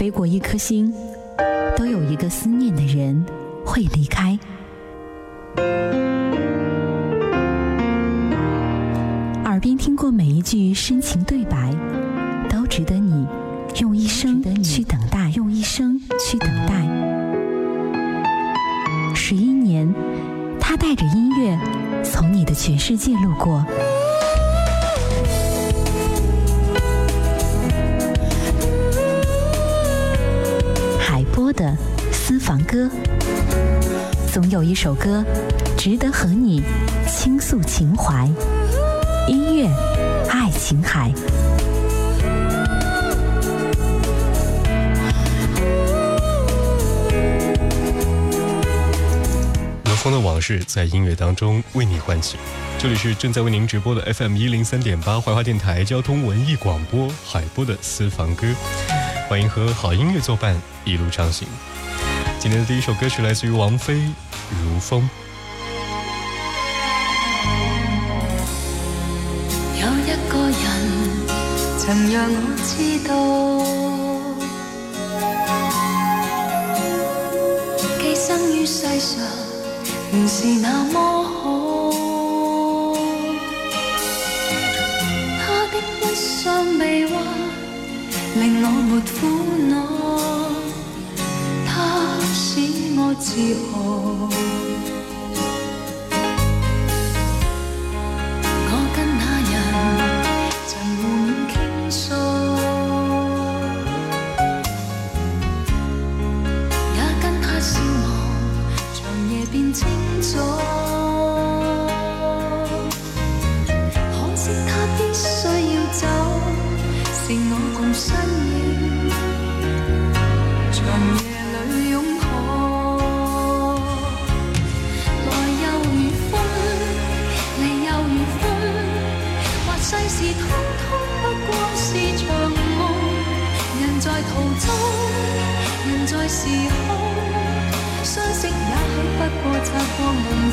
飞过一颗星，都有一个思念的人会离开。耳边听过每一句深情对白，都值得你用一生去等待，用一生去等待。十一年，他带着音乐从你的全世界路过。房歌，总有一首歌值得和你倾诉情怀。音乐，爱琴海。刘峰的往事在音乐当中为你唤起。这里是正在为您直播的 FM 一零三点八怀化电台交通文艺广播海波的私房歌，欢迎和好音乐作伴，一路畅行。今天的第一首歌曲来自于王菲，《如风》。有一个人曾让我知道，寄生于世上原是那么好。他的一双臂弯令我没苦恼，我自豪。我跟那人曾互勉倾訴，也跟他消磨，長夜變清早。可惜他必须要走，剩我共身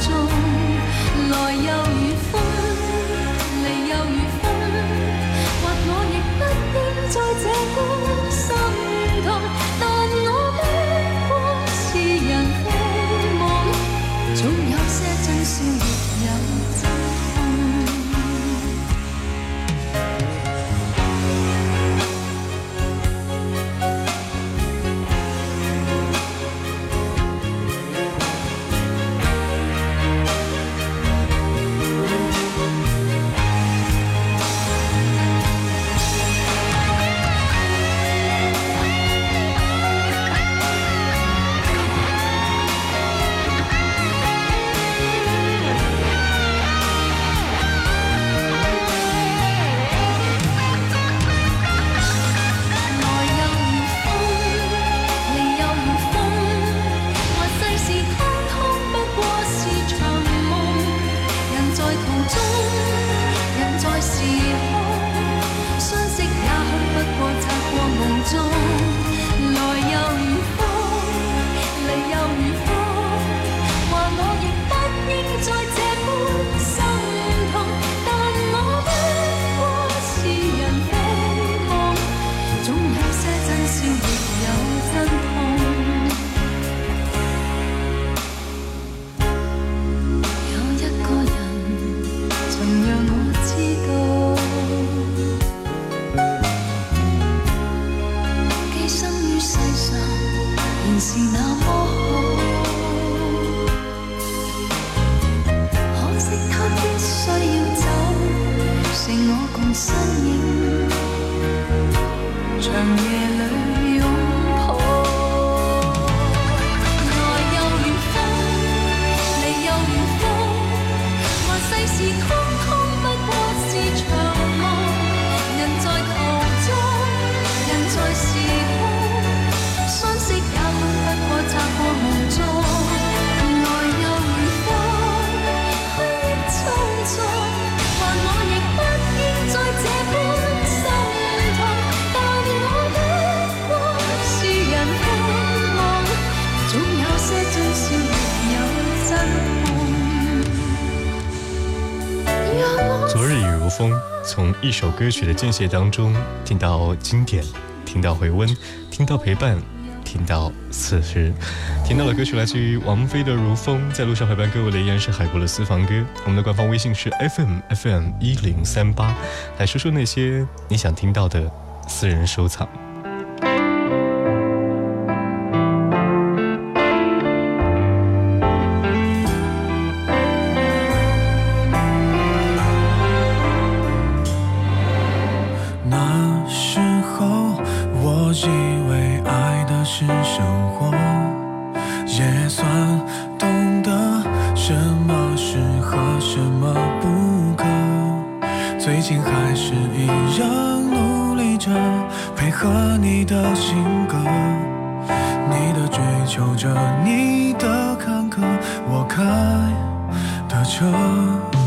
中来又如是那么从，一首歌曲的间歇当中听到经典，听到回温，听到陪伴，听到此时，听到的歌曲来自于王菲的《如风》。在路上陪伴各位的依然是海波的私房歌。我们的官方微信是 FM FM 一零三八，来说说那些你想听到的私人收藏。以为爱的是生活也算懂得什么适合什么不可最近还是一样努力着配合你的性格你的追求者你的坎坷我开的车。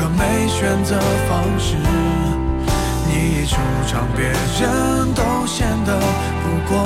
可没选择方式，你一出场，别人都显得不过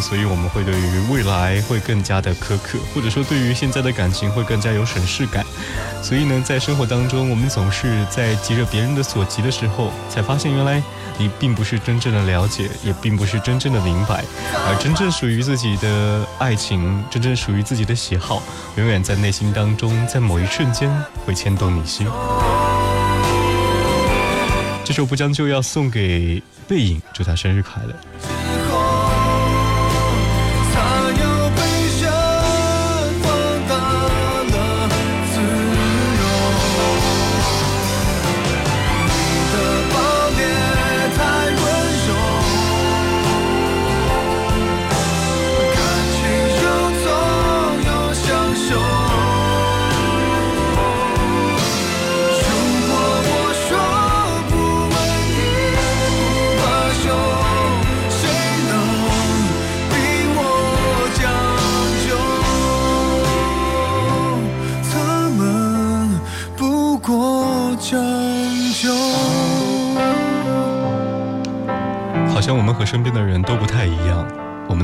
所以我们会对于未来会更加的苛刻，或者说对于现在的感情会更加有审视感。所以呢，在生活当中，我们总是在急着别人的所急的时候，才发现原来你并不是真正的了解，也并不是真正的明白，而真正属于自己的爱情，真正属于自己的喜好，永远在内心当中，在某一瞬间会牵动你心。这首不将就要送给背影，祝他生日快乐。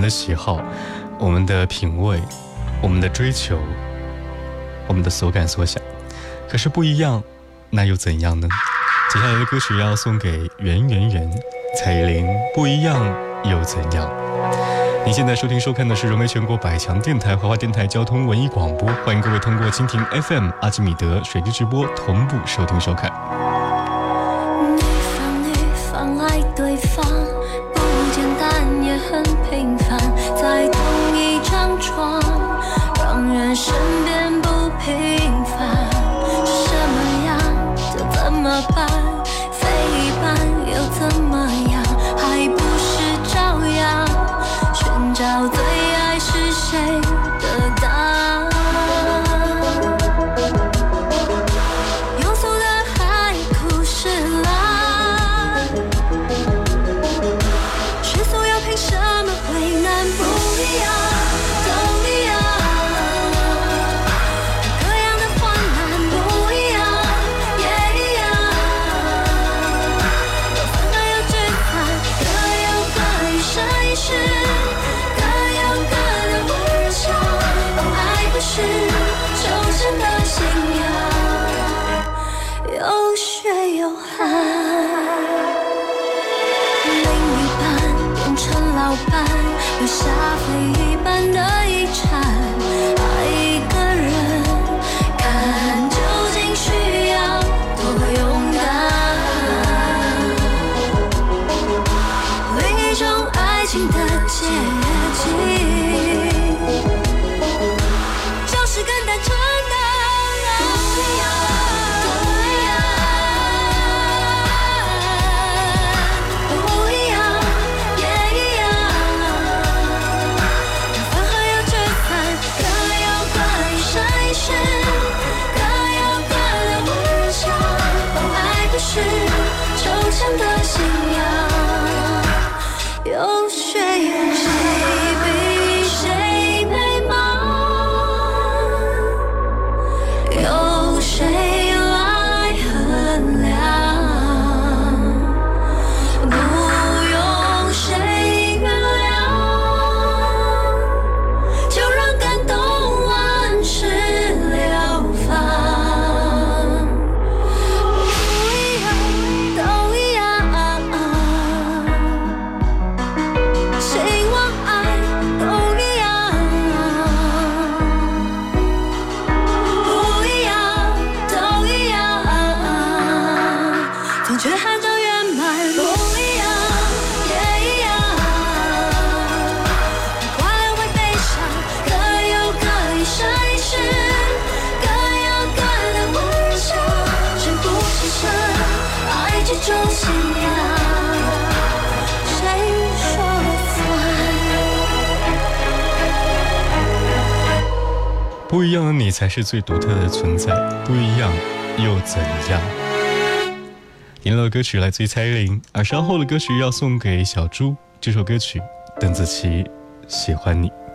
的喜好，我们的品味，我们的追求，我们的所感所想。可是不一样，那又怎样呢？接下来的歌曲要送给圆圆圆，蔡依林，不一样又怎样？您现在收听收看的是融媒全国百强电台华华电台交通文艺广播，欢迎各位通过蜻蜓 FM、阿基米德、水滴直播同步收听收看。新的结局。不一样的你才是最独特的存在不一样又怎样赢了的歌曲来自于蔡依林而稍后的歌曲要送给小猪这首歌曲邓紫棋喜欢你。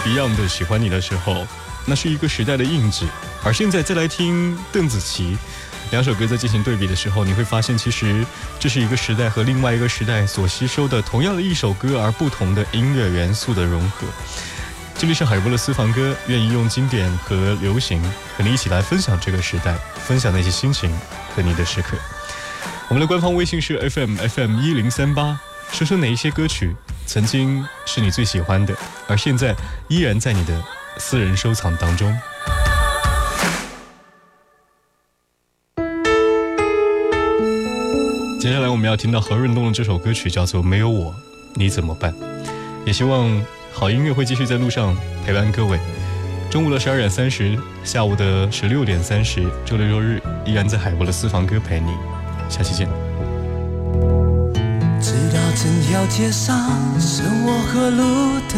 Beyond 的《喜欢你》的时候，那是一个时代的印记；而现在再来听邓紫棋，两首歌在进行对比的时候，你会发现，其实这是一个时代和另外一个时代所吸收的同样的一首歌，而不同的音乐元素的融合。这里是海波的私房歌，愿意用经典和流行和你一起来分享这个时代，分享那些心情和你的时刻。我们的官方微信是 FM FM 一零三八，说说哪一些歌曲曾经是你最喜欢的，而现在依然在你的私人收藏当中。接下来我们要听到何润东的这首歌曲，叫做《没有我你怎么办》，也希望。好音乐会继续在路上陪伴各位。中午的十二点三十，下午的十六点三十，周六周日依然在海波的私房歌陪你。下期见。整条街上是我和路的，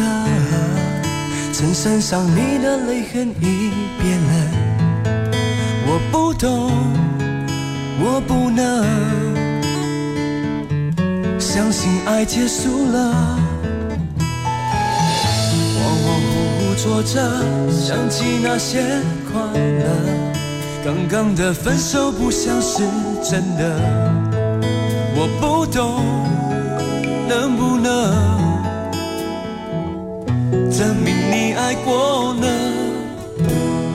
衬衫上你的泪痕已变了。我不懂，我不能相信爱结束了。恍恍惚惚坐着想起那些快乐，刚刚的分手不像是真的。我不懂，能不能证明你爱过呢？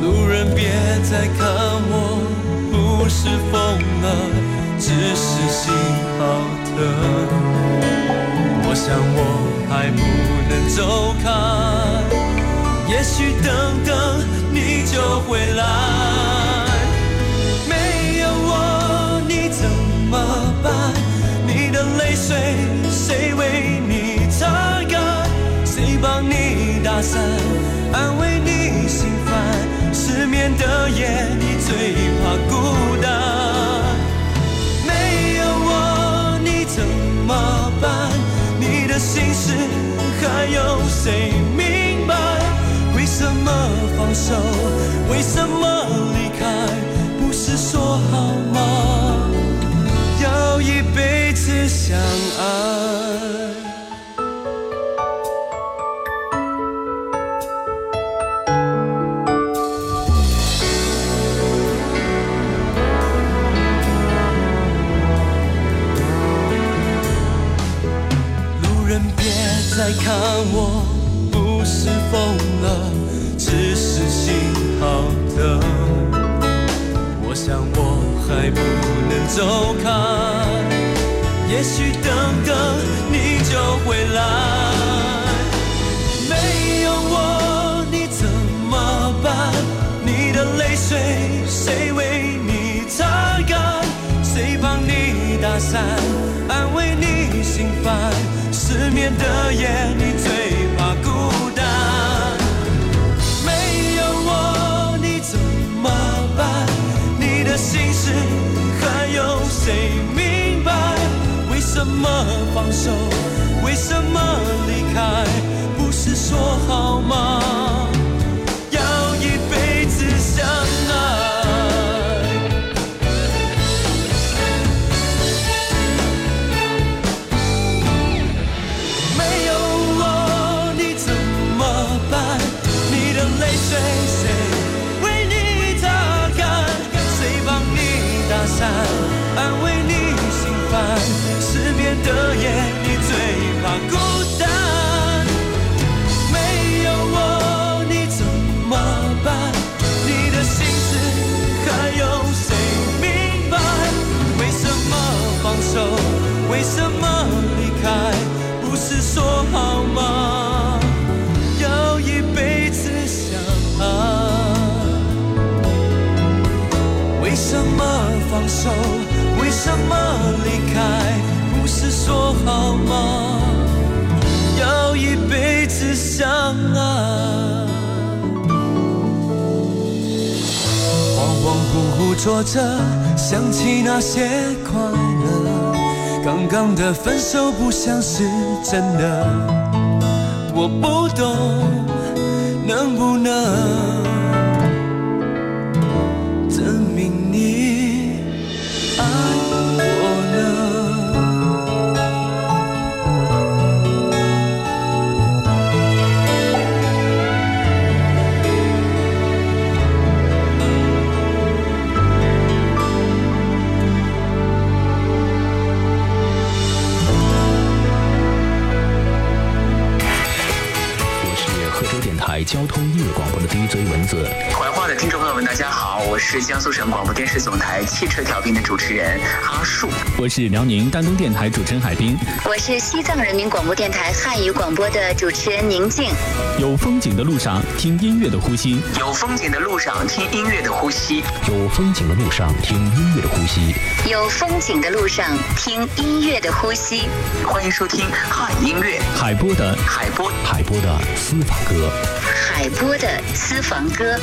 路人别再看我，不是疯了，只是心好疼。我想我还不能走开。也许等等你就回来，帮你打伞，安慰你心烦？失眠的夜你最怕孤单，没有我你怎么办？你的心事还有谁明白？为什么放手？为什么离开？不是说好吗？要一辈子相爱。再看我，不是疯了。只是心好疼，我想我还不能走开。也许等等你就回来。没有我你怎么办？你的泪水谁为你擦干？谁帮你打伞，失眠的夜你最怕孤单。没有我你怎么办？你的心事还有谁明白？为什么放手？为什么离开？不是说好吗？为什么离开？不是说好吗？要一辈子相爱。恍恍惚惚坐着，想起那些快乐。刚刚的分手不像是真的，我不懂，能不能？通夜广播的 dj 文字是江苏省广播电视总台汽车调频的主持人阿树。我是辽宁丹东电台主持人海滨。我是西藏人民广播电台汉语广播的主持人宁静。有风景的路上，听音乐的呼吸。有风景的路上，听音乐的呼吸。有风景的路上，听音乐的呼吸。有风景的路上，听音乐的呼吸。欢迎收听汉音乐海波的海波海波的私房歌。海波的私房歌。